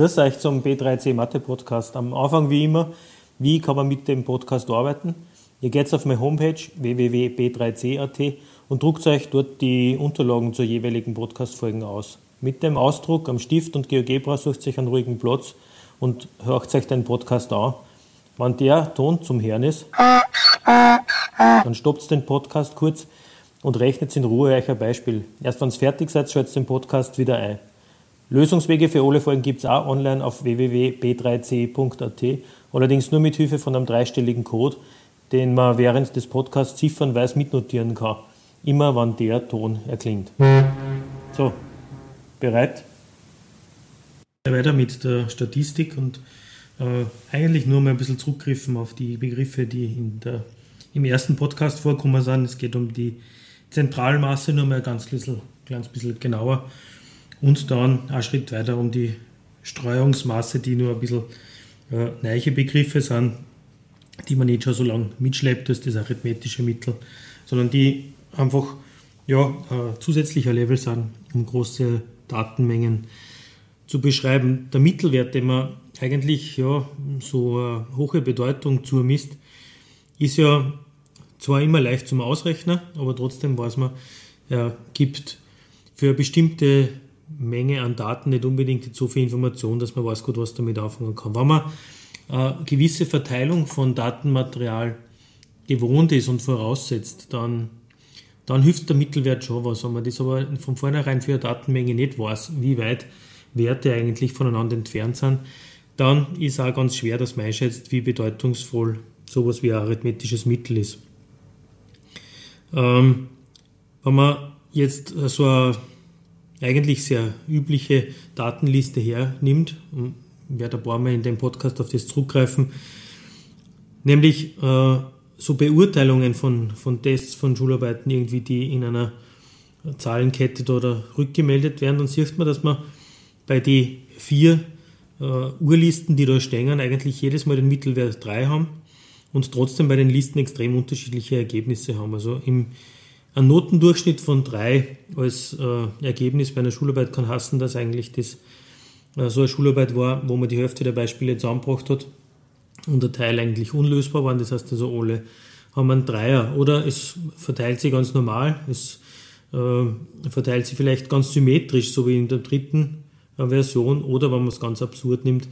Grüß euch zum B3C Mathe Podcast. Am Anfang wie immer, wie kann man mit dem Podcast arbeiten? Ihr geht auf meine Homepage www.b3c.at und druckt euch dort die Unterlagen zur jeweiligen Podcast-Folgen aus. Mit dem Ausdruck am Stift und GeoGebra sucht euch einen ruhigen Platz und hört euch den Podcast an. Wenn der Ton zum Hören ist, dann stoppt den Podcast kurz und rechnet in Ruhe euch ein Beispiel. Erst wenn es fertig seid, schaltet den Podcast wieder ein. Lösungswege für alle Folgen gibt es auch online auf www.b3c.at, allerdings nur mit Hilfe von einem dreistelligen Code, den man während des Podcasts ziffernweise mitnotieren kann. Immer wann der Ton erklingt. So, bereit? Weiter mit der Statistik und äh, eigentlich nur mal ein bisschen zurückgriffen auf die Begriffe, die in der, im ersten Podcast vorkommen sind. Es geht um die Zentralmasse, nur mal ein ganz bisschen, ganz bisschen genauer und dann einen Schritt weiter um die Streuungsmasse, die nur ein bisschen äh, neue Begriffe sind, die man nicht schon so lange mitschleppt, das das arithmetische Mittel, sondern die einfach ja, äh, zusätzlicher Level sind, um große Datenmengen zu beschreiben. Der Mittelwert, den man eigentlich ja, so eine hohe Bedeutung zumisst, ist ja zwar immer leicht zum Ausrechnen, aber trotzdem weiß man, er gibt für eine bestimmte Menge an Daten nicht unbedingt so viel Information, dass man weiß gut, was damit anfangen kann. Wenn man eine äh, gewisse Verteilung von Datenmaterial gewohnt ist und voraussetzt, dann, dann hilft der Mittelwert schon was. Wenn man das aber von vornherein für eine Datenmenge nicht weiß, wie weit Werte eigentlich voneinander entfernt sind, dann ist auch ganz schwer, dass man einschätzt, wie bedeutungsvoll sowas wie ein arithmetisches Mittel ist. Ähm, wenn man jetzt so eine eigentlich sehr übliche Datenliste hernimmt. Ich werde ein paar Mal in dem Podcast auf das zurückgreifen. Nämlich äh, so Beurteilungen von, von Tests, von Schularbeiten irgendwie, die in einer Zahlenkette oder rückgemeldet werden, dann sieht man, dass man bei den vier äh, Urlisten, die da stehen, eigentlich jedes Mal den Mittelwert 3 haben und trotzdem bei den Listen extrem unterschiedliche Ergebnisse haben. Also im ein Notendurchschnitt von drei als äh, Ergebnis bei einer Schularbeit kann heißen, dass eigentlich das äh, so eine Schularbeit war, wo man die Hälfte der Beispiele zusammengebracht hat und der Teil eigentlich unlösbar waren. Das heißt also alle haben einen Dreier. Oder es verteilt sich ganz normal, es äh, verteilt sich vielleicht ganz symmetrisch, so wie in der dritten Version. Oder wenn man es ganz absurd nimmt,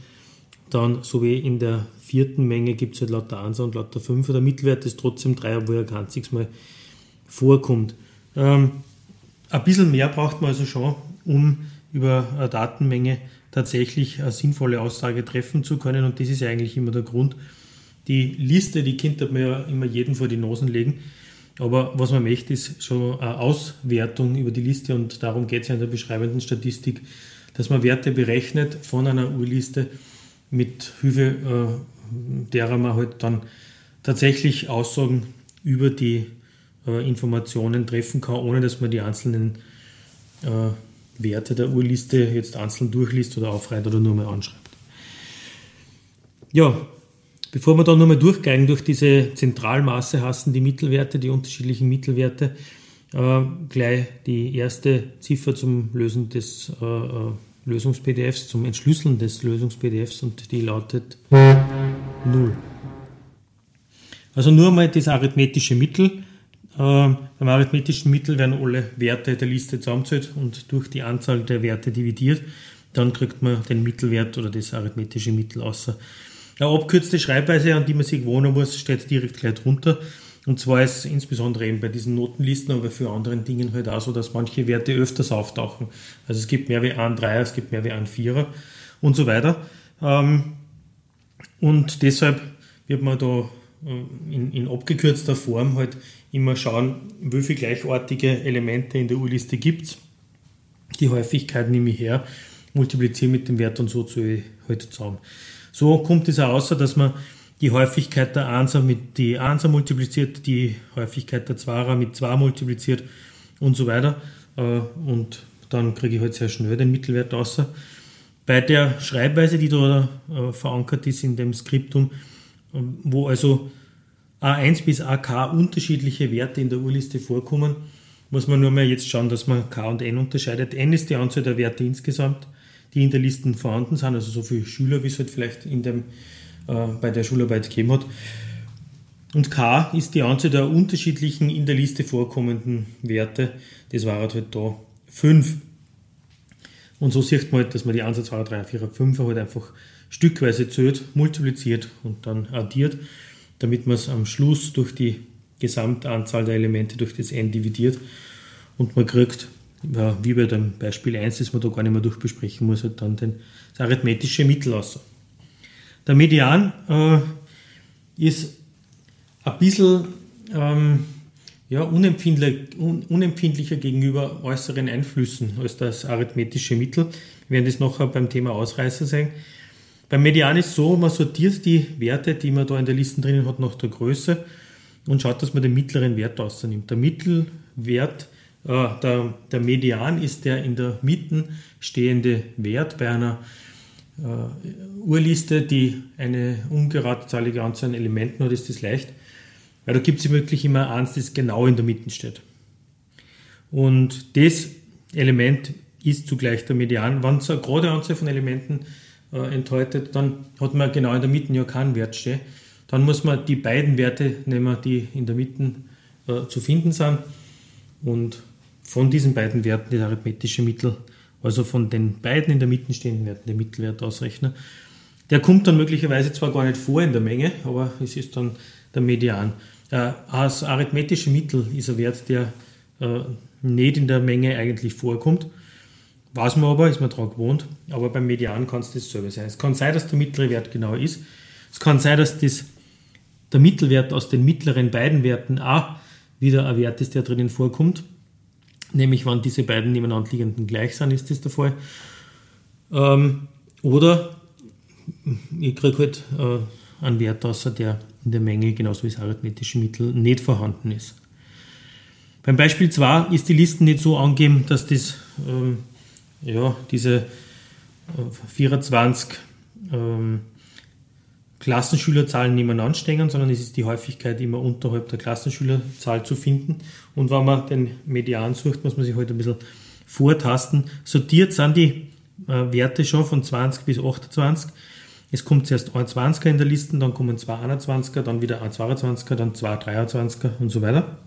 dann so wie in der vierten Menge gibt es halt lauter 1 und lauter 5. Der Mittelwert ist trotzdem 3, obwohl er kein einziges Mal vorkommt. Ähm, ein bisschen mehr braucht man also schon, um über eine Datenmenge tatsächlich eine sinnvolle Aussage treffen zu können. Und das ist ja eigentlich immer der Grund. Die Liste, die könnte man ja immer jeden vor die Nosen legen. Aber was man möchte, ist schon eine Auswertung über die Liste und darum geht es ja in der beschreibenden Statistik, dass man Werte berechnet von einer Urliste mit Hilfe äh, derer man halt dann tatsächlich Aussagen über die äh, Informationen treffen kann, ohne dass man die einzelnen äh, Werte der Urliste jetzt einzeln durchliest oder aufreiht oder nur mal anschreibt. Ja, bevor wir dann nochmal durchgehen durch diese Zentralmaße, hassen die Mittelwerte, die unterschiedlichen Mittelwerte, äh, gleich die erste Ziffer zum Lösen des äh, äh Lösungs-PDFs, zum Entschlüsseln des Lösungs-PDFs und die lautet 0. Also nur mal das arithmetische Mittel beim arithmetischen Mittel werden alle Werte der Liste zusammengezählt und durch die Anzahl der Werte dividiert. Dann kriegt man den Mittelwert oder das arithmetische Mittel außer. Eine abkürzte Schreibweise, an die man sich gewohnen muss, steht direkt gleich drunter. Und zwar ist insbesondere eben bei diesen Notenlisten, aber für anderen Dingen halt auch so, dass manche Werte öfters auftauchen. Also es gibt mehr wie ein Dreier, es gibt mehr wie ein Vierer und so weiter. Ähm, und deshalb wird man da äh, in, in abgekürzter Form halt immer schauen, wie viele gleichartige Elemente in der Urliste gibt es. Die Häufigkeit nehme ich her, multipliziere mit dem Wert und so zu halt zusammen. So kommt es auch außer, dass man die Häufigkeit der Einser mit die Einser multipliziert, die Häufigkeit der Zwarer mit 2 multipliziert und so weiter. Äh, und dann kriege ich halt sehr schnell den Mittelwert außer. Bei der Schreibweise, die da äh, verankert ist in dem Skriptum, ähm, wo also A1 bis AK unterschiedliche Werte in der Urliste vorkommen, muss man nur mal jetzt schauen, dass man K und N unterscheidet. N ist die Anzahl der Werte insgesamt, die in der Liste vorhanden sind, also so viele Schüler, wie es halt vielleicht in dem, äh, bei der Schularbeit gegeben hat. Und K ist die Anzahl der unterschiedlichen in der Liste vorkommenden Werte. Das war halt, da 5. Und so sieht man halt, dass man die 1, 2, 3, 4, 5 halt einfach stückweise zählt, multipliziert und dann addiert, damit man es am Schluss durch die Gesamtanzahl der Elemente durch das n dividiert und man kriegt, wie bei dem Beispiel 1, das man da gar nicht mehr durchbesprechen muss, halt dann das arithmetische Mittel aus. Der Median äh, ist ein bisschen ähm, ja, unempfindlicher, unempfindlicher gegenüber äußeren Einflüssen als das arithmetische Mittel. Wir werden das nachher beim Thema Ausreißer sehen. Beim Median ist so, man sortiert die Werte, die man da in der Liste drinnen hat, nach der Größe und schaut, dass man den mittleren Wert rausnimmt. Der Mittelwert, äh, der, der Median ist der in der Mitte stehende Wert bei einer Urliste, die eine ungeradzahlige Anzahl an Elementen hat, ist das leicht. Weil da gibt es wirklich immer eins, das genau in der Mitte steht. Und das Element ist zugleich der Median. Wenn es eine gerade Anzahl von Elementen äh, enthält, dann hat man genau in der Mitte ja keinen Wert stehen. Dann muss man die beiden Werte nehmen, die in der Mitte äh, zu finden sind. Und von diesen beiden Werten das arithmetische Mittel, also von den beiden in der Mitte stehenden Werten, den Mittelwert ausrechnen. Der kommt dann möglicherweise zwar gar nicht vor in der Menge, aber es ist dann der Median. Äh, als arithmetische Mittel ist ein Wert, der äh, nicht in der Menge eigentlich vorkommt. Weiß man aber, ist man daran gewohnt, aber beim Median kann es dasselbe sein. Es kann sein, dass der mittlere Wert genau ist. Es kann sein, dass das, der Mittelwert aus den mittleren beiden Werten auch wieder ein Wert ist, der drinnen vorkommt. Nämlich, wenn diese beiden nebeneinander liegenden gleich sind, ist das der Fall. Ähm, oder ich kriege halt äh, einen Wert außer der in der Menge, genauso wie das arithmetische Mittel, nicht vorhanden ist. Beim Beispiel 2 ist die Liste nicht so angegeben, dass das, ähm, ja, diese äh, 24 ähm, Klassenschülerzahlen nebeneinander stehen, sondern es ist die Häufigkeit immer unterhalb der Klassenschülerzahl zu finden. Und wenn man den Median sucht, muss man sich heute halt ein bisschen vortasten. Sortiert sind die äh, Werte schon von 20 bis 28. Es kommt zuerst ein 20er in der Liste, dann kommen zwei 21er, dann wieder ein 22er, dann zwei 23er und so weiter.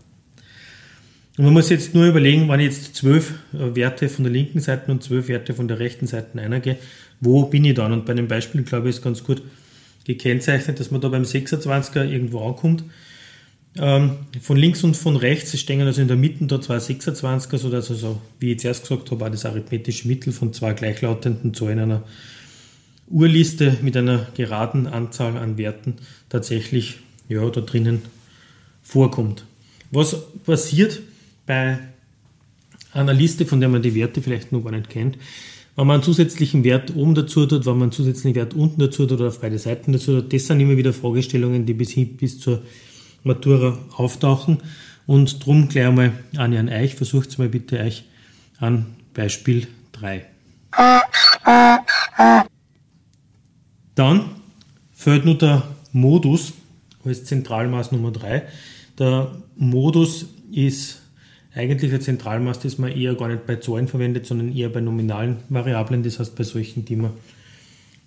Und man muss jetzt nur überlegen, wenn ich jetzt zwölf äh, Werte von der linken Seite und zwölf Werte von der rechten Seite eingehe, wo bin ich dann? Und bei dem Beispiel, glaube ich, ist ganz gut gekennzeichnet, dass man da beim 26er irgendwo ankommt. Ähm, von links und von rechts stehen also in der Mitte da zwei 26er, sodass also, wie ich zuerst gesagt habe, auch das arithmetische Mittel von zwei gleichlautenden Zahlen einer Urliste mit einer geraden Anzahl an Werten tatsächlich ja, da drinnen vorkommt. Was passiert bei einer Liste, von der man die Werte vielleicht noch gar nicht kennt, wenn man einen zusätzlichen Wert oben dazu tut, wenn man einen zusätzlichen Wert unten dazu tut oder auf beide Seiten dazu tut, das sind immer wieder Fragestellungen, die bis, bis zur Matura auftauchen. Und drum gleich einmal an Jan Eich, versucht mal bitte euch an Beispiel 3. Dann fällt nur der Modus als Zentralmaß Nummer 3. Der Modus ist eigentlich ein Zentralmaß, das man eher gar nicht bei Zahlen verwendet, sondern eher bei nominalen Variablen, das heißt bei solchen, die man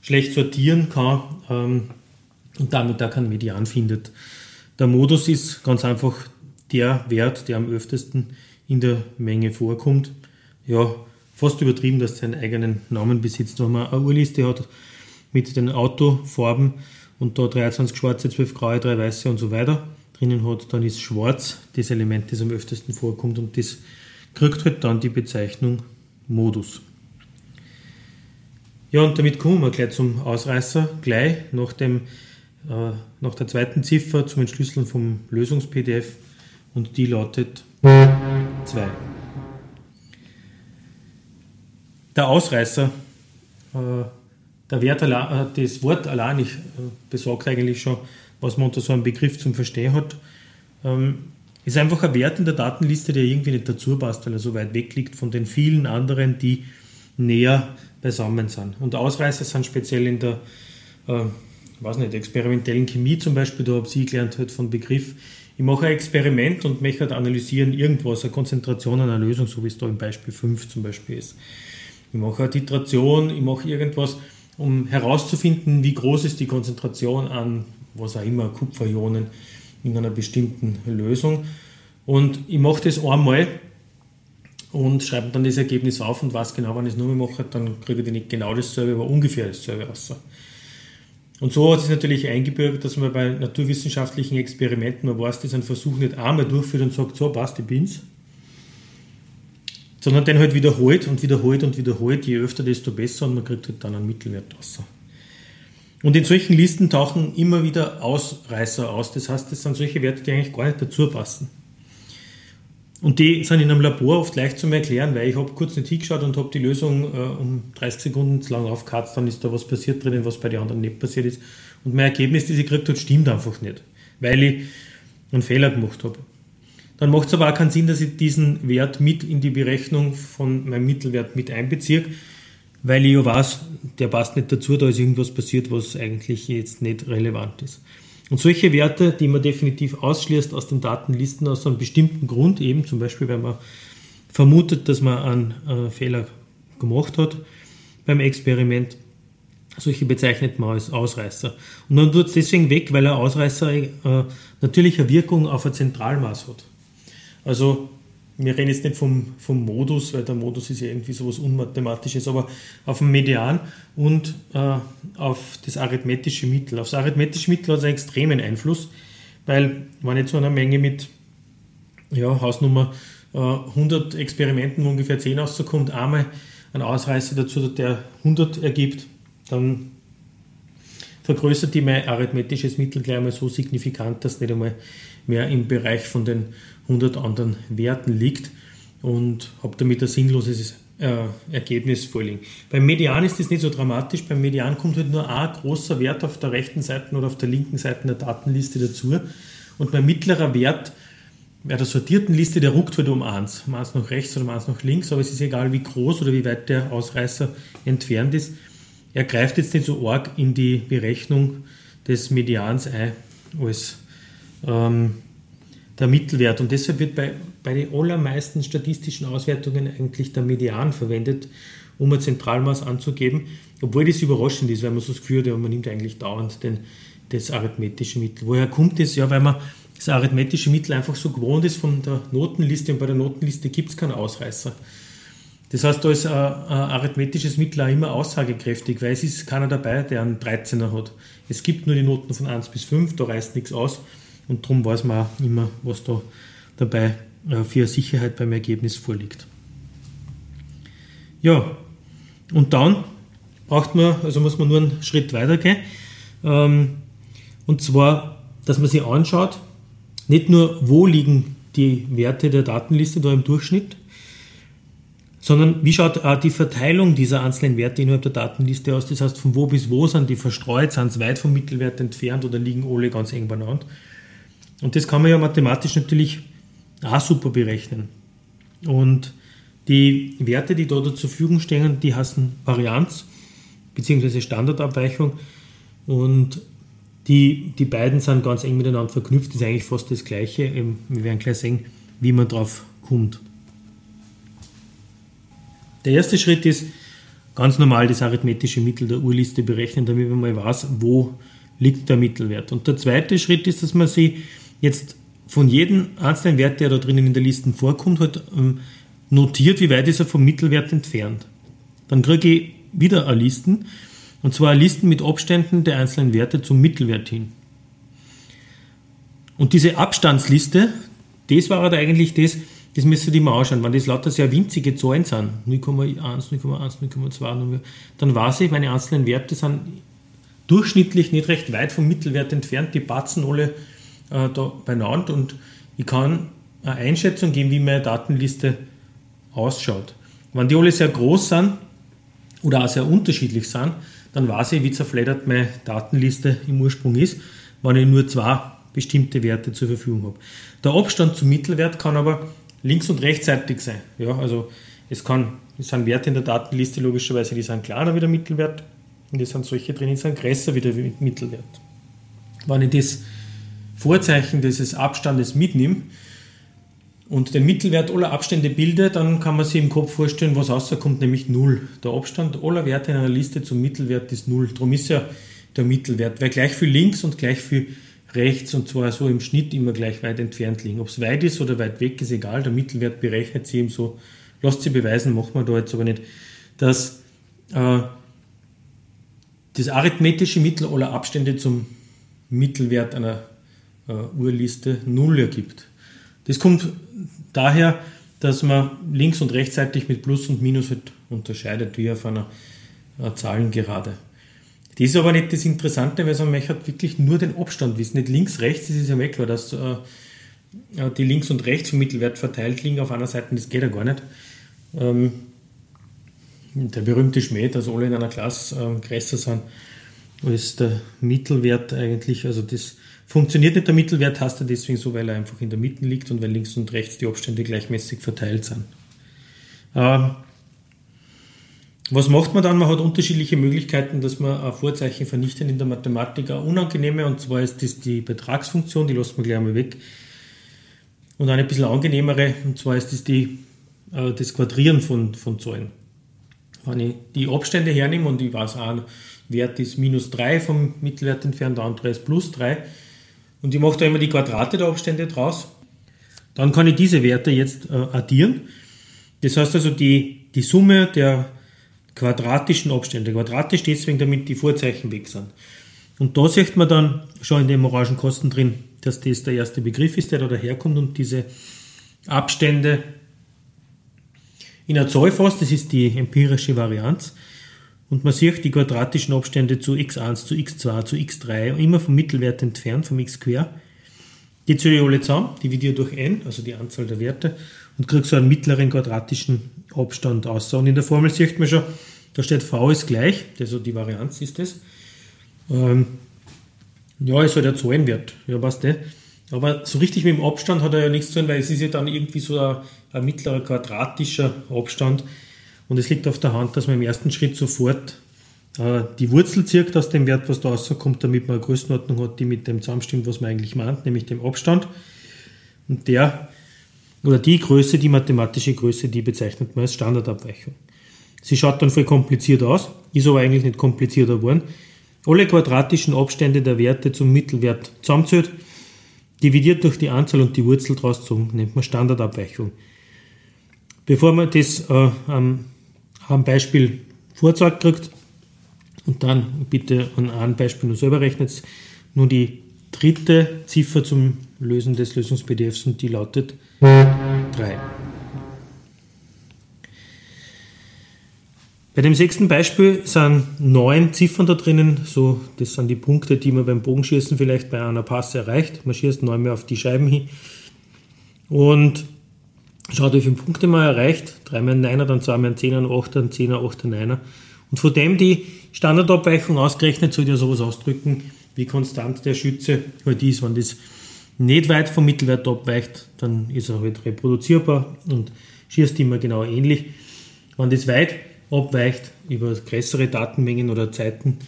schlecht sortieren kann ähm, und damit da keinen Median findet. Der Modus ist ganz einfach der Wert, der am öftesten in der Menge vorkommt. Ja, fast übertrieben, dass er einen eigenen Namen besitzt. Wenn man eine Urliste hat mit den Autofarben und da 23 schwarze, 12 graue, 3 weiße und so weiter, drinnen hat, dann ist schwarz das Element, das am öftesten vorkommt und das kriegt halt dann die Bezeichnung Modus. Ja, und damit kommen wir gleich zum Ausreißer, gleich nach, dem, äh, nach der zweiten Ziffer zum Entschlüsseln vom Lösungs-PDF und die lautet 2. Der Ausreißer, äh, der Wert, äh, das Wort allein ich, äh, besagt eigentlich schon, was man unter so einem Begriff zum Verstehen hat, ähm, ist einfach ein Wert in der Datenliste, der irgendwie nicht dazu passt, weil er so weit weg liegt von den vielen anderen, die näher beisammen sind. Und Ausreißer sind speziell in der, äh, weiß nicht, experimentellen Chemie zum Beispiel, da habe ich gelernt halt von Begriff. Ich mache ein Experiment und möchte halt analysieren irgendwas, eine Konzentration einer Lösung, so wie es da im Beispiel 5 zum Beispiel ist. Ich mache eine Titration, ich mache irgendwas, um herauszufinden, wie groß ist die Konzentration an, was auch immer, Kupferionen in einer bestimmten Lösung. Und ich mache das einmal und schreibe dann das Ergebnis auf und weiß genau, wenn ich es nochmal mache, dann kriege ich nicht genau dasselbe, aber ungefähr dasselbe raus. Und so hat es natürlich eingebürgert, dass man bei naturwissenschaftlichen Experimenten, man weiß, dass ein Versuch nicht einmal durchführt und sagt, so passt, ich bin's, sondern den halt wiederholt und wiederholt und wiederholt, je öfter, desto besser und man kriegt halt dann einen Mittelwert raus. Und in solchen Listen tauchen immer wieder Ausreißer aus, das heißt, das sind solche Werte, die eigentlich gar nicht dazu passen. Und die sind in einem Labor oft leicht zu erklären, weil ich habe kurz nicht hingeschaut und habe die Lösung äh, um 30 Sekunden zu lang aufgekratzt, dann ist da was passiert drinnen, was bei den anderen nicht passiert ist. Und mein Ergebnis, das ich gekriegt habe, stimmt einfach nicht, weil ich einen Fehler gemacht habe. Dann macht es aber auch keinen Sinn, dass ich diesen Wert mit in die Berechnung von meinem Mittelwert mit einbeziehe, weil ich ja weiß, der passt nicht dazu, da ist irgendwas passiert, was eigentlich jetzt nicht relevant ist. Und solche Werte, die man definitiv ausschließt aus den Datenlisten aus einem bestimmten Grund, eben zum Beispiel, wenn man vermutet, dass man einen äh, Fehler gemacht hat beim Experiment, solche bezeichnet man als Ausreißer. Und man tut es deswegen weg, weil ein Ausreißer äh, eine Wirkung auf ein Zentralmaß hat. Also wir reden jetzt nicht vom, vom Modus, weil der Modus ist ja irgendwie sowas Unmathematisches, aber auf dem Median und äh, auf das arithmetische Mittel. Auf das arithmetische Mittel hat es einen extremen Einfluss, weil wenn ich zu einer Menge mit ja, Hausnummer äh, 100 Experimenten, wo ungefähr 10 rauskommt, einmal ein Ausreißer dazu, der 100 ergibt, dann vergrößert die mein arithmetisches Mittel gleich einmal so signifikant, dass nicht einmal mehr im Bereich von den 100 anderen Werten liegt und habe damit ein sinnloses äh, Ergebnis vorliegen. Beim Median ist das nicht so dramatisch. Beim Median kommt halt nur ein großer Wert auf der rechten Seite oder auf der linken Seite der Datenliste dazu. Und mein mittlerer Wert bei der sortierten Liste, der ruckt halt um 1. Um 1 nach rechts oder um 1 nach links, aber es ist egal, wie groß oder wie weit der Ausreißer entfernt ist. Er greift jetzt nicht so arg in die Berechnung des Medians ein als ähm, der Mittelwert. Und deshalb wird bei, bei den allermeisten statistischen Auswertungen eigentlich der Median verwendet, um ein Zentralmaß anzugeben, obwohl das überraschend ist, weil man so das Gefühl hat, man nimmt eigentlich dauernd den, das arithmetische Mittel. Woher kommt das? Ja, weil man das arithmetische Mittel einfach so gewohnt ist von der Notenliste und bei der Notenliste gibt es keinen Ausreißer. Das heißt, da ist ein arithmetisches Mittel auch immer aussagekräftig, weil es ist keiner dabei, der einen 13er hat. Es gibt nur die Noten von 1 bis 5, da reißt nichts aus. Und darum weiß man auch immer, was da dabei äh, für Sicherheit beim Ergebnis vorliegt. Ja, und dann braucht man, also muss man nur einen Schritt weiter gehen. Ähm, und zwar, dass man sich anschaut, nicht nur, wo liegen die Werte der Datenliste da im Durchschnitt, sondern wie schaut auch die Verteilung dieser einzelnen Werte innerhalb der Datenliste aus? Das heißt, von wo bis wo sind die verstreut, sind sie weit vom Mittelwert entfernt oder liegen alle ganz eng beieinander? Und das kann man ja mathematisch natürlich auch super berechnen. Und die Werte, die da zur Verfügung stehen, die heißen Varianz bzw. Standardabweichung. Und die, die beiden sind ganz eng miteinander verknüpft. Das ist eigentlich fast das Gleiche. Wir werden gleich sehen, wie man drauf kommt. Der erste Schritt ist ganz normal das arithmetische Mittel der Urliste berechnen, damit man mal weiß, wo liegt der Mittelwert. Und der zweite Schritt ist, dass man sich jetzt von jedem einzelnen Wert, der da drinnen in der Liste vorkommt, halt ähm, notiert, wie weit ist er vom Mittelwert entfernt. Dann kriege ich wieder eine Listen, und zwar Listen mit Abständen der einzelnen Werte zum Mittelwert hin. Und diese Abstandsliste, das war halt eigentlich das, das müsst ihr mal anschauen, wenn das lauter sehr winzige Zahlen sind, 0,1, 0,1, 0,2, dann weiß ich, meine einzelnen Werte sind durchschnittlich nicht recht weit vom Mittelwert entfernt, die patzen alle äh, da benannt und ich kann eine Einschätzung geben, wie meine Datenliste ausschaut. Wenn die alle sehr groß sind oder auch sehr unterschiedlich sind, dann weiß ich, wie zerfleddert meine Datenliste im Ursprung ist, wenn ich nur zwei bestimmte Werte zur Verfügung habe. Der Abstand zum Mittelwert kann aber links- und rechtsseitig sein. Ja, also es kann Das sind Werte in der Datenliste logischerweise, die sind kleiner wie der Mittelwert. Und das sind solche drin, die sind größer wie der Mittelwert. Wenn ich das Vorzeichen dieses Abstandes mitnehme und den Mittelwert aller Abstände bilde, dann kann man sich im Kopf vorstellen, was rauskommt, nämlich 0. Der Abstand aller Werte in einer Liste zum Mittelwert ist 0. Darum ist ja der Mittelwert, weil gleich viel links und gleich viel rechts und zwar so im Schnitt immer gleich weit entfernt liegen. Ob es weit ist oder weit weg, ist egal. Der Mittelwert berechnet sie eben so. Lasst sie beweisen, machen wir da jetzt aber nicht, dass äh, das arithmetische Mittel aller Abstände zum Mittelwert einer äh, Urliste 0 ergibt. Das kommt daher, dass man links- und rechtsseitig mit Plus und Minus halt unterscheidet, wie auf einer äh, Zahlengerade. Das ist aber nicht das Interessante, weil man möchte wirklich nur den Abstand wissen. Nicht links, rechts, das ist ja klar, dass äh, die links und rechts vom Mittelwert verteilt liegen auf einer Seite, das geht ja gar nicht. Ähm, der berühmte Schmäh, dass alle in einer Klasse äh, größer sind als der Mittelwert eigentlich. Also das funktioniert nicht. Der Mittelwert heißt er deswegen so, weil er einfach in der Mitte liegt und weil links und rechts die Abstände gleichmäßig verteilt sind. Ähm, was macht man dann? Man hat unterschiedliche Möglichkeiten, dass man ein Vorzeichen vernichtet in der Mathematik. Eine unangenehme, und zwar ist das die Betragsfunktion, die lässt man gleich einmal weg. Und eine bisschen angenehmere, und zwar ist das die, äh, das Quadrieren von, von Zahlen. Wenn ich die Abstände hernehme und ich weiß, ein Wert ist minus 3 vom Mittelwert entfernt, der andere ist plus 3, und ich mache da immer die Quadrate der Abstände draus, dann kann ich diese Werte jetzt äh, addieren. Das heißt also, die, die Summe der quadratischen Abstände. Quadratisch deswegen, damit die Vorzeichen weg sind. Und da sieht man dann schon in den Orangenkosten drin, dass das der erste Begriff ist, der da daherkommt und diese Abstände in einer Zahl fasst, das ist die empirische Varianz. Und man sieht die quadratischen Abstände zu x1, zu x2, zu x3 immer vom Mittelwert entfernt, vom x quer. Die zähle ich alle zusammen, dividiere durch n, also die Anzahl der Werte, und kriege so einen mittleren quadratischen Abstand aus. Und in der Formel sieht man schon, da steht v ist gleich, also die Varianz ist das. Ähm, ja, ist halt der Zahlenwert, ja, passt eh. Aber so richtig mit dem Abstand hat er ja nichts zu tun, weil es ist ja dann irgendwie so ein, ein mittlerer quadratischer Abstand. Und es liegt auf der Hand, dass man im ersten Schritt sofort äh, die Wurzel zirkt aus dem Wert, was da rauskommt, damit man eine Größenordnung hat, die mit dem zusammenstimmt, was man eigentlich meint, nämlich dem Abstand. Und der oder die Größe, die mathematische Größe, die bezeichnet man als Standardabweichung. Sie schaut dann voll kompliziert aus, ist aber eigentlich nicht komplizierter geworden. Alle quadratischen Abstände der Werte zum Mittelwert zusammenzählt, dividiert durch die Anzahl und die Wurzel draus gezogen, nennt man Standardabweichung. Bevor man das äh, am, am Beispiel vorzeigt kriegt, und dann bitte an einem Beispiel nur selber rechnet, nur die dritte Ziffer zum Lösen des Lösungs-PDFs und die lautet 3. Bei dem sechsten Beispiel sind neun Ziffern da drinnen, so, das sind die Punkte, die man beim Bogenschießen vielleicht bei einer Passe erreicht. Man schießt neunmal auf die Scheiben hin. Und schaut, wie viele Punkte man erreicht. Dreimal ein Neiner, dann zweimal ein Zehner, ein Achter, ein Zehner, Achter, Neiner. Und von dem die Standardabweichung ausgerechnet, soll ja sowas ausdrücken, wie konstant der Schütze halt ist. Wenn das nicht weit vom Mittelwert abweicht, dann ist er halt reproduzierbar und schießt immer genau ähnlich. Wenn das weit abweicht, über größere Datenmengen oder Zeiten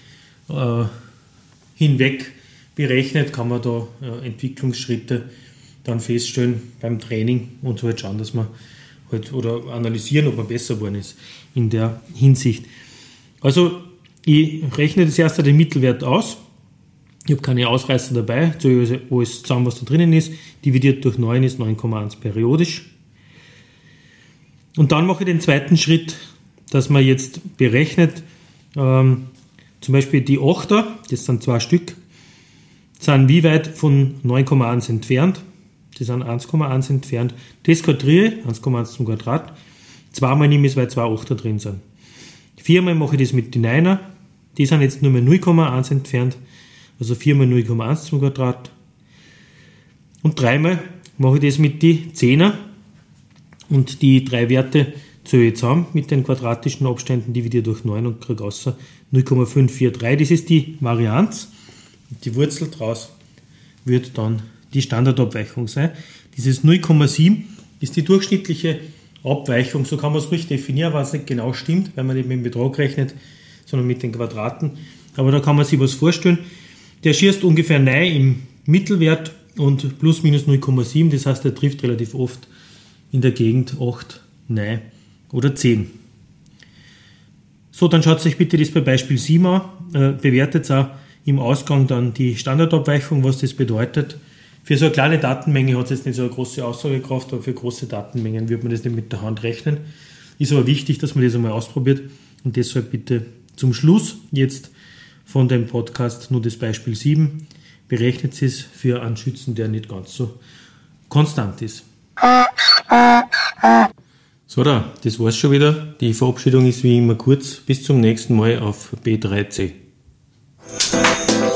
äh, hinweg berechnet, kann man da äh, Entwicklungsschritte dann feststellen beim Training und halt schauen, dass man halt oder analysieren, ob man besser geworden ist in der Hinsicht. Also ich rechne das erste den Mittelwert aus ich habe keine Ausreißer dabei, so alles zusammen, was da drinnen ist. Dividiert durch 9 ist 9,1 periodisch. Und dann mache ich den zweiten Schritt, dass man jetzt berechnet, ähm, zum Beispiel die 8er, das sind zwei Stück, sind wie weit von 9,1 entfernt. Die sind 1,1 entfernt. Das quadriere, 1,1 zum Quadrat. Zweimal nehme ich es, weil zwei Achter drin sind. Viermal mache ich das mit den 9er. Die sind jetzt nur mehr 0,1 entfernt also 4 mal 0,1 zum Quadrat. Und dreimal mache ich das mit die Zehner und die drei Werte zähle ich zusammen mit den quadratischen Abständen, dividiere durch 9 und kriege außer 0,543. Das ist die Varianz. Und die Wurzel daraus wird dann die Standardabweichung sein. Dieses 0,7 ist die durchschnittliche Abweichung, so kann man es ruhig definieren, was nicht genau stimmt, weil man nicht mit dem Betrag rechnet, sondern mit den Quadraten. Aber da kann man sich was vorstellen. Der schießt ungefähr nein im Mittelwert und plus minus 0,7, das heißt, er trifft relativ oft in der Gegend 8, nein oder 10. So, dann schaut euch bitte das bei Beispiel 7 an, äh, bewertet auch im Ausgang dann die Standardabweichung, was das bedeutet. Für so eine kleine Datenmenge hat es jetzt nicht so eine große Aussagekraft, aber für große Datenmengen wird man das nicht mit der Hand rechnen. Ist aber wichtig, dass man das einmal ausprobiert und deshalb bitte zum Schluss jetzt von dem Podcast nur das Beispiel 7. Berechnet es für einen Schützen, der nicht ganz so konstant ist. So, da, das war's schon wieder. Die Verabschiedung ist wie immer kurz. Bis zum nächsten Mal auf B3C. Thank you.